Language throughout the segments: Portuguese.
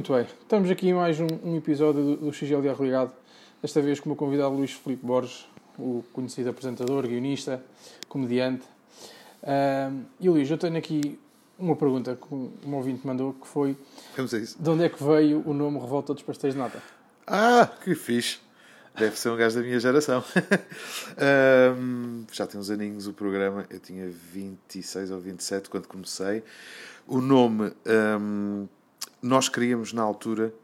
Muito bem, estamos aqui em mais um, um episódio do, do XLR Ligado, desta vez com o meu convidado Luís Filipe Borges, o conhecido apresentador, guionista, comediante. Uh, e Luís, eu tenho aqui uma pergunta que um, um ouvinte mandou, que foi... Vamos a isso. De onde é que veio o nome Revolta dos Pastéis de Nata? Ah, que fixe! Deve ser um gajo da minha geração. um, já tem uns aninhos o programa. Eu tinha 26 ou 27 quando comecei. O nome, um, nós queríamos na altura,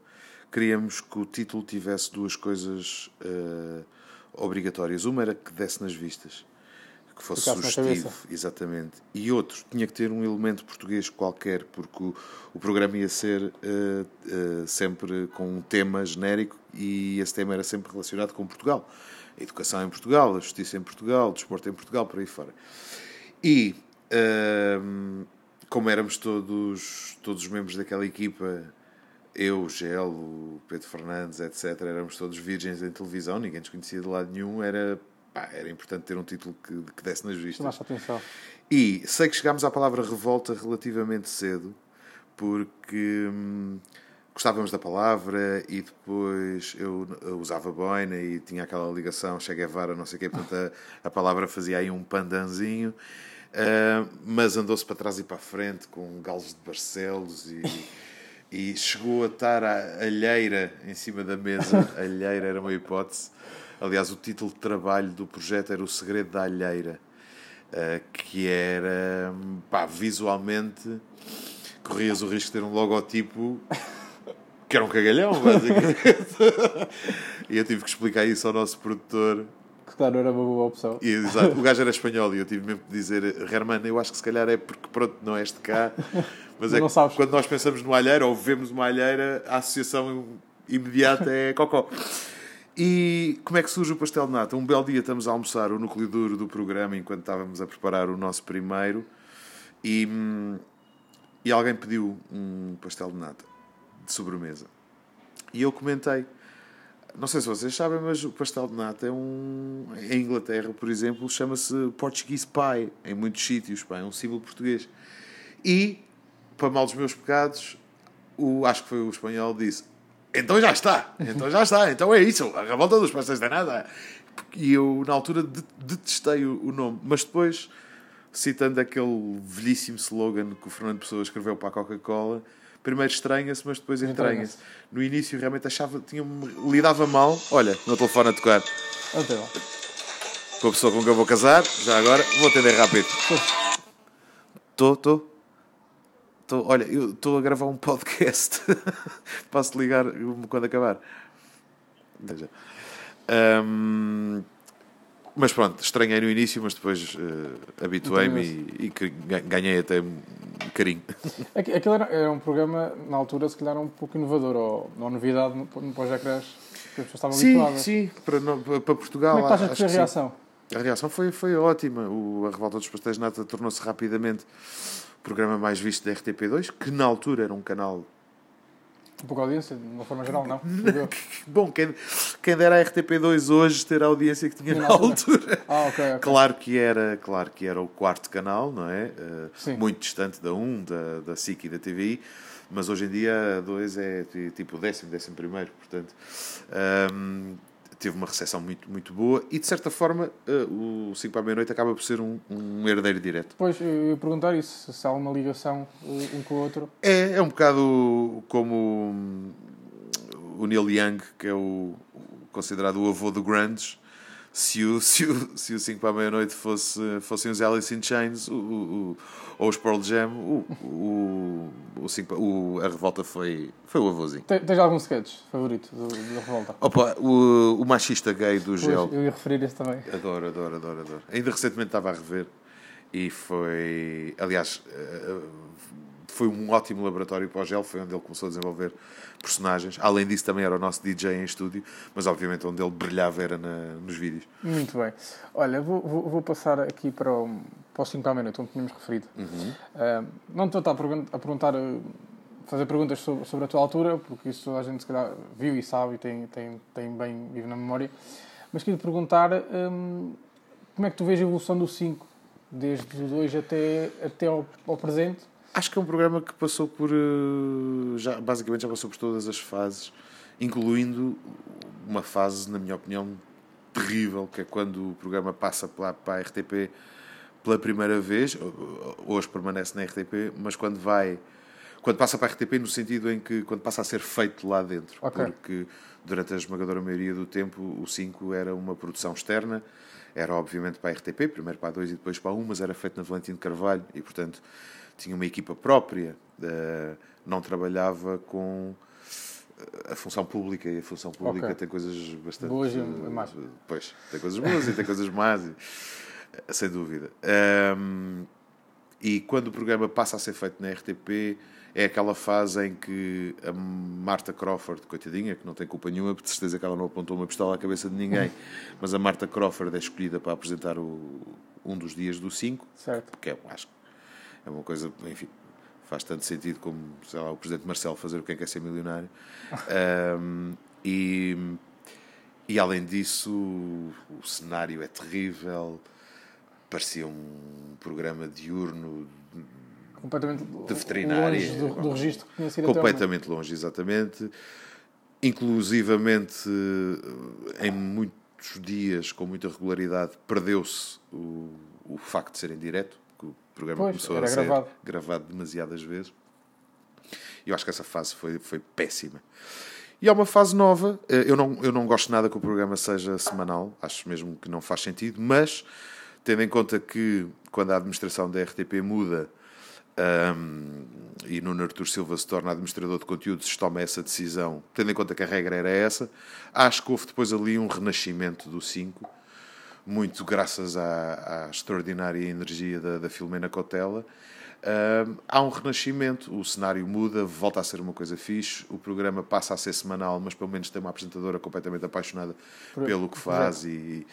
queríamos que o título tivesse duas coisas uh, obrigatórias. Uma era que desse nas vistas, que fosse sugestivo, exatamente. E outro, tinha que ter um elemento português qualquer, porque o, o programa ia ser uh, uh, sempre com um tema genérico e esse tema era sempre relacionado com Portugal. A educação em Portugal, a justiça em Portugal, o desporto em Portugal, por aí fora. E um, como éramos todos, todos os membros daquela equipa, eu, o Gel, o Pedro Fernandes, etc., éramos todos virgens em televisão, ninguém nos conhecia de lado nenhum, era, pá, era importante ter um título que, que desse nas vistas. Nossa atenção. E sei que chegámos à palavra revolta relativamente cedo, porque hum, gostávamos da palavra e depois eu, eu usava boina e tinha aquela ligação Che Guevara, não sei o quê, portanto a, a palavra fazia aí um pandanzinho. Uh, mas andou-se para trás e para a frente com galos de Barcelos e, e chegou a estar a alheira em cima da mesa. A alheira era uma hipótese. Aliás, o título de trabalho do projeto era O Segredo da Alheira, uh, que era pá, visualmente corrias o risco de ter um logotipo que era um cagalhão, basicamente. e eu tive que explicar isso ao nosso produtor. Que claro, era uma boa opção. E, exato, o gajo era espanhol e eu tive mesmo que dizer, Hermano, eu acho que se calhar é porque pronto, não és de cá. Mas é Não que quando nós pensamos no alheira ou vemos uma alheira, a associação imediata é cocó. E como é que surge o pastel de nata? Um belo dia estamos a almoçar o núcleo duro do programa enquanto estávamos a preparar o nosso primeiro e, hum, e alguém pediu um pastel de nata de sobremesa. E eu comentei. Não sei se vocês sabem, mas o pastel de nata é um. Em Inglaterra, por exemplo, chama-se Portuguese Pie. Em muitos sítios, pá, é um símbolo português. E, para mal dos meus pecados, o, acho que foi o espanhol disse: Então já está, então já está, então é isso, a revolta dos pastéis de nata. E eu, na altura, de- detestei o nome, mas depois, citando aquele velhíssimo slogan que o Fernando Pessoa escreveu para a Coca-Cola. Primeiro estranha-se, mas depois entranha-se. No início realmente achava, tinha lidava mal. Olha, no telefone a tocar. Até lá. Com a pessoa com quem eu vou casar, já agora, vou atender rápido. Estou, estou. Estou, olha, eu estou a gravar um podcast. Posso ligar quando acabar? Veja. Ahm, mas pronto, estranhei no início, mas depois eh, habituei-me e, e ganhei até um carinho. Aqu- Aquilo era, era um programa, na altura, se calhar um pouco inovador, ou, ou novidade no, no pós-ecrãs que as pessoas estavam Sim, habituadas. sim, para, para Portugal. Como é que foi a sim. reação? A reação foi, foi ótima. O, a Revolta dos Pastéis Nata tornou-se rapidamente o programa mais visto da RTP2, que na altura era um canal. Um pouco a audiência, de uma forma geral, não? Bom, quem, quem dera a RTP2 hoje ter a audiência que tinha na na altura. altura. Ah, ok, ok. Claro que, era, claro que era o quarto canal, não é? Sim. muito distante da 1, da, da SIC e da TVI, mas hoje em dia a 2 é ti- tipo o décimo, décimo primeiro, portanto. ahm, teve uma recepção muito, muito boa e, de certa forma, eh, o 5 para a meia-noite acaba por ser um, um herdeiro direto. Depois eu ia perguntar isso, se há uma ligação uh, um com o outro. É, é um bocado como hum, o Neil Young, que é o, o considerado o avô do grunge. Se o, se o, se o 5 para a meia-noite fosse, fossem os Alice in Chains o, o, ou os Pearl Jam, o, o, o, 5 pa- o- a revolta foi, foi o avôzinho. Te- Tens algum sketch favorito da Revolta? Opa, o, o machista gay do Gel. Eu ia referir esse também. Adoro, adoro, adoro, adoro. Ainda recentemente estava a rever e foi. Aliás, eh, foi um ótimo laboratório para o Gel, foi onde ele começou a desenvolver personagens. Além disso, também era o nosso DJ em estúdio, mas obviamente onde ele brilhava era na- nos vídeos. Muito bem. Olha, vou, vou, vou passar aqui para o, para o 5 para a meia-noite, onde tínhamos referido. Ah, não estou a, pergun- a perguntar, eh, fazer perguntas sobre, sobre a tua altura, porque isso toda a gente se calhar viu e sabe e tem, tem, tem bem vivo na memória. Mas queria te perguntar hum, como é que tu vês a evolução do 5, desde o 2 até, até ao, ao presente? Acho que é um programa que passou por eh, já, basicamente já passou por todas as fases, incluindo uma fase, na minha opinião, terrível, que é quando o programa passa para, para a RTP pela primeira vez, hoje permanece na RTP, mas quando vai quando passa para a RTP no sentido em que quando passa a ser feito lá dentro, okay. porque durante a esmagadora maioria do tempo o 5 era uma produção externa, era obviamente para a RTP, primeiro para a 2 e depois para a 1, mas era feito na Valentino Carvalho e portanto tinha uma equipa própria, uh, não trabalhava com a função pública e a função pública okay. tem coisas bastante boas e más. Pois, tem coisas boas e tem coisas más, e, sem dúvida. Um, e quando o programa passa a ser feito na RTP, é aquela fase em que a Marta Crawford, coitadinha, que não tem culpa nenhuma, de certeza que ela não apontou uma pistola à cabeça de ninguém, mas a Marta Crawford é escolhida para apresentar o, um dos dias do 5, que é, acho é uma coisa, enfim, faz tanto sentido como, sei lá, o Presidente Marcelo fazer o Quem Quer Ser Milionário. um, e, e além disso, o, o cenário é terrível, parecia um programa diurno completamente de veterinária. Longe do, do registro sido Completamente longe, exatamente. Inclusivamente, em muitos dias, com muita regularidade, perdeu-se o, o facto de ser em direto, que o programa pois, começou a ser gravado. gravado demasiadas vezes. Eu acho que essa fase foi, foi péssima. E há uma fase nova. Eh, eu não, eu não gosto nada que o programa seja semanal, acho mesmo que não faz sentido, mas tendo em conta que quando a administração da RTP muda, um, e Nuno Artur Silva se torna administrador de conteúdos, se toma essa decisão, tendo em conta que a regra era essa, acho que houve depois ali um renascimento do 5, muito graças à, à extraordinária energia da, da Filomena Cotela. Um, há um renascimento, o cenário muda, volta a ser uma coisa fixe, o programa passa a ser semanal, mas pelo menos tem uma apresentadora completamente apaixonada Por, pelo que faz e,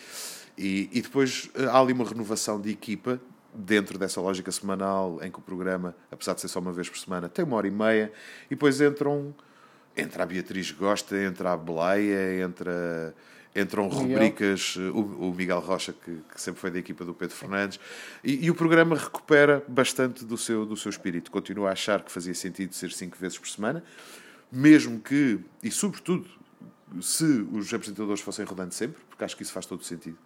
e, e, depois há ali uma renovação de equipa dentro dessa lógica semanal em que o programa, apesar de ser só uma vez por semana, tem uma hora e meia, e depois entram, entra a Beatriz Gosta, entra a Beleia, entra, entram Miguel. rubricas, o, o, Miguel Rocha, que, que, sempre foi da equipa do Pedro Fernandes, e, e, o programa recupera bastante do seu, do seu espírito. Continua a achar que fazia sentido ser cinco vezes por semana, mesmo que, e sobretudo, se os apresentadores fossem rodando sempre, porque acho que isso faz todo sentido.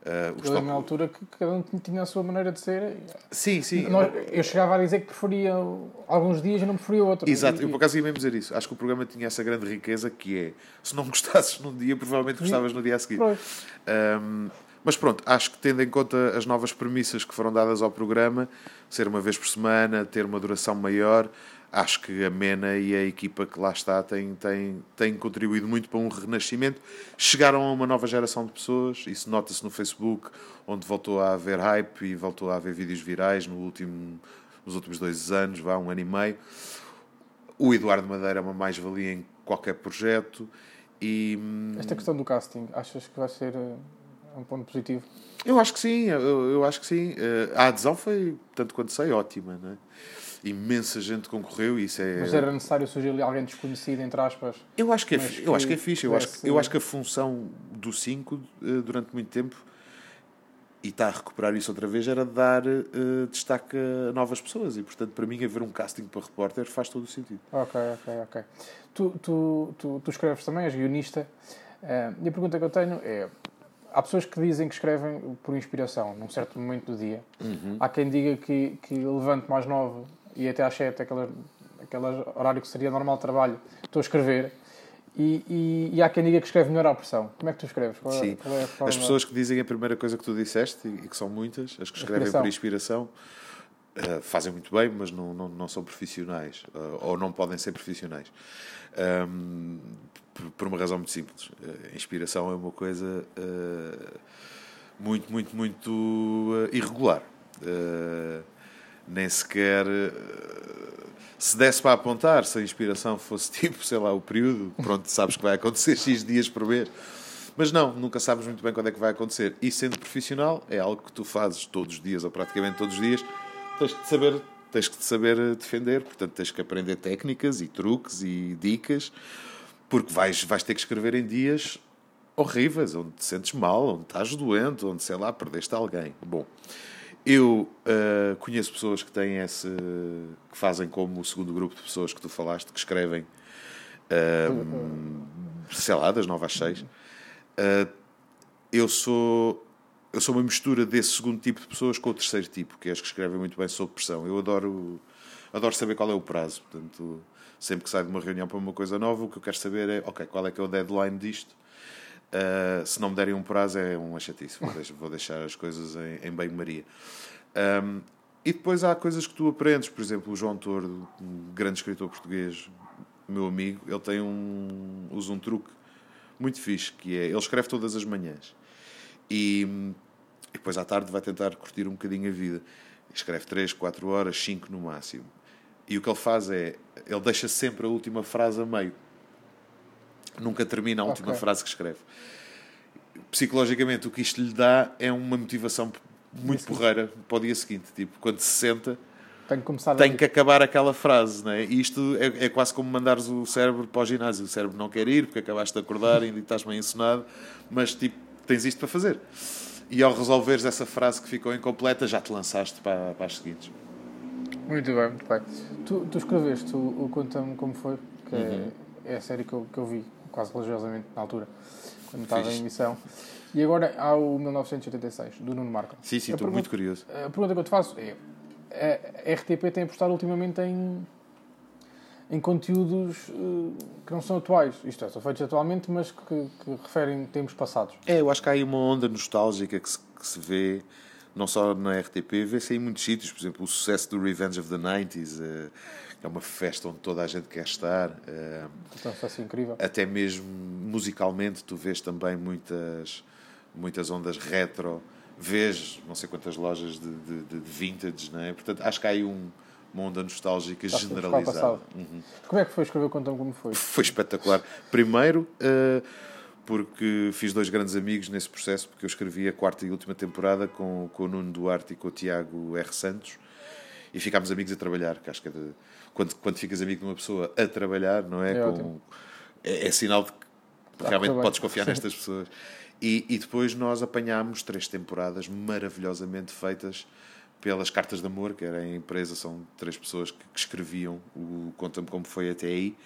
Uh, eu, na altura que cada um tinha a sua maneira de ser. Sim, sim. Nós, eu chegava a dizer que preferia alguns dias e não preferia outros. Exato, e, eu por acaso ia mesmo dizer isso. Acho que o programa tinha essa grande riqueza que é se não gostasses num dia, provavelmente gostavas no dia a seguir. Um, mas pronto, acho que tendo em conta as novas premissas que foram dadas ao programa, ser uma vez por semana, ter uma duração maior, acho que a Mena e a equipa que lá está têm, têm, têm contribuído muito para um renascimento. Chegaram a uma nova geração de pessoas, isso nota-se no Facebook, onde voltou a haver hype e voltou a haver vídeos virais no último, nos últimos dois anos, vá, um ano e meio. O Eduardo Madeira é uma mais-valia em qualquer projeto. E... Hum, Esta questão do casting, achas que vai ser eh, um ponto positivo? Eu acho que sim, eu, eu acho que sim. Eh, a adesão foi, tanto quanto sei, ótima, não é? Imensa gente concorreu e isso é... Mas era necessário surgir ali alguém desconhecido, entre aspas? Eu acho que é, que eu acho que é fixe. Eu acho, eu acho que a função do 5, eh, durante muito tempo, e está a recuperar isso outra vez, era dar uh, destaque a novas pessoas. E, portanto, para mim, haver um casting para repórter faz todo o sentido. Ok, ok, ok. Tu, tu, tu, tu escreves também, és guionista. Uh, e a pergunta que eu tenho é... Há pessoas que dizem que escrevem por inspiração, num certo momento do dia. Uhum. Há quem diga que, que levante mais novo e até às 7, aquele, aquele horário que seria normal de trabalho, estou a escrever. E, e, e, há quem diga que escreve melhor à pressão. Como é que tu escreves? Qual, é, Sim. É forma... As pessoas que dizem a primeira coisa que tu disseste, e que são muitas, as que escrevem inspiração. por inspiração, uh, fazem muito bem, mas não, não, não são profissionais. Uh, ou não podem ser profissionais. Um, por, por, uma razão muito simples. Uh, inspiração é uma coisa muito, muito, muito irregular. Nem sequer eh, se desse para apontar, se a inspiração fosse tipo, sei lá, o período, pronto, sabes que vai acontecer X dias por mês. Mas não, nunca sabes muito bem quando é que vai acontecer. E sendo profissional, é algo que tu fazes todos os dias, ou praticamente todos os dias, tens que saber, tens que saber eh, defender, portanto tens que aprender técnicas e truques e dicas, porque vais, vais ter que escrever em dias horríveis, onde te sentes mal, onde estás doente, onde, sei lá, perdeste alguém. Bom, Eu uh, conheço pessoas que têm esse. que fazem como o segundo grupo de pessoas que tu falaste, que escrevem. Uh, sei lá, das 9 às 6. Uh, eu sou. Eu sou uma mistura desse segundo tipo de pessoas com o terceiro tipo, que é as que escrevem muito bem sob pressão. Eu adoro, adoro saber qual é o prazo. Portanto, sempre que saio de uma reunião para uma coisa nova, o que eu quero saber é, ok, qual é que é o deadline disto? Uh, se não me derem um prazo é uma chatice. Vou deixar, as coisas em, em bem-maria. Um, e depois há coisas que tu aprendes. Por exemplo, o João Tordo, um grande escritor português, meu amigo, ele tem um, usa um truque muito fixe, que é, ele escreve todas as manhãs. E, e depois à tarde vai tentar curtir um bocadinho a vida. Escreve 3, 4 horas, 5 no máximo. E o que ele faz é, ele deixa sempre a última frase a meio. Nunca termina a última okay. frase que escreve. Psicologicamente, o que isto lhe dá é uma motivação muito porreira para o dia seguinte. Tipo, quando se senta, tem que, tem que acabar aquela frase. Né? E isto é, é, quase como mandares o cérebro para o ginásio. O cérebro não quer ir porque acabaste de acordar e estás meio ensinado, mas tipo, tens isto para fazer. E ao resolveres essa frase que ficou incompleta, já te lançaste para, para as seguintes. Muito bem, muito bem. Tu, tu escreveste o, o Conta-me Como Foi, que é, uhum. é, a série que eu, que eu vi quase religiosamente na altura, quando Fiz. estava em emissão. E agora há o 1986, do Nuno Marco. Sim, sim, estou muito curioso. A pergunta que eu te faço é: a RTP tem apostado ultimamente em, em conteúdos uh, que não são atuais. Isto é, são feitos atualmente, mas que, que referem tempos passados. É, eu acho que há aí uma onda nostálgica que se, que se vê, não só na RTP, vê-se em muitos sítios. Por exemplo, o sucesso do Revenge of the 90s. Uh, é uma festa onde toda a gente quer estar. Uh, é incrível. Até mesmo musicalmente, tu vês também muitas, muitas ondas retro vês não sei quantas lojas de, de, de vintage, não é? Portanto, acho que há aí um, uma onda nostálgica Está generalizada. Uhum. Como é que foi escrever Conta-me como foi? Foi espetacular. Primeiro, uh, porque fiz dois grandes amigos nesse processo, porque eu escrevi a quarta e última temporada com, com o Nuno Duarte e com o Tiago R. Santos e ficámos amigos a trabalhar, que acho que é de, quando, quando ficas amigo de uma pessoa a trabalhar, não é? É, com, é, é sinal de que realmente podes confiar nestas pessoas. E, e depois nós apanhámos três temporadas maravilhosamente feitas pelas Cartas de Amor, que era a empresa, são três pessoas que, que escreviam o Conta-me Como Foi Até Aí,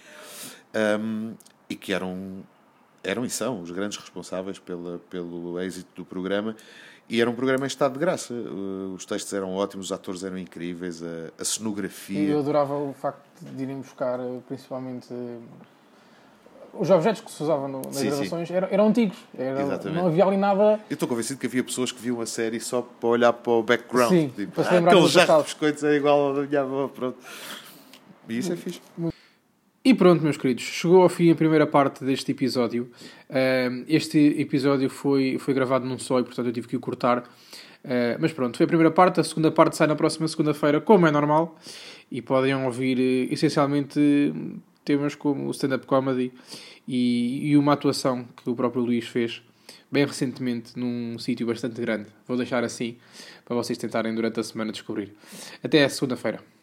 um, e que eram, eram e são os grandes responsáveis pela, pelo êxito do programa. E era um programa em estado de graça. Os textos eram ótimos, os atores eram incríveis, a, a cenografia. E eu adorava o facto de irem buscar, principalmente os objetos que se usavam no, nas sim, gravações sim. Eram, eram, antigos. Era, não havia ali nada. Eu estou convencido que havia pessoas que viam a série só para olhar para o background. Sim, tipo, para se ah, aquele jarro de biscoitos é igual da minha avó. Pronto. E isso é fixe. E pronto, meus queridos, chegou ao fim a primeira parte deste episódio. Este episódio foi, foi gravado num só e, portanto, eu tive que o cortar. Uh, mas pronto, foi a primeira parte. A segunda parte sai na próxima segunda-feira, como é normal. E podem ouvir uh, essencialmente temas como stand-up comedy e, e, uma atuação que o próprio Luís fez bem recentemente num sítio bastante grande. Vou deixar assim para vocês tentarem durante a semana descobrir. Até segunda-feira.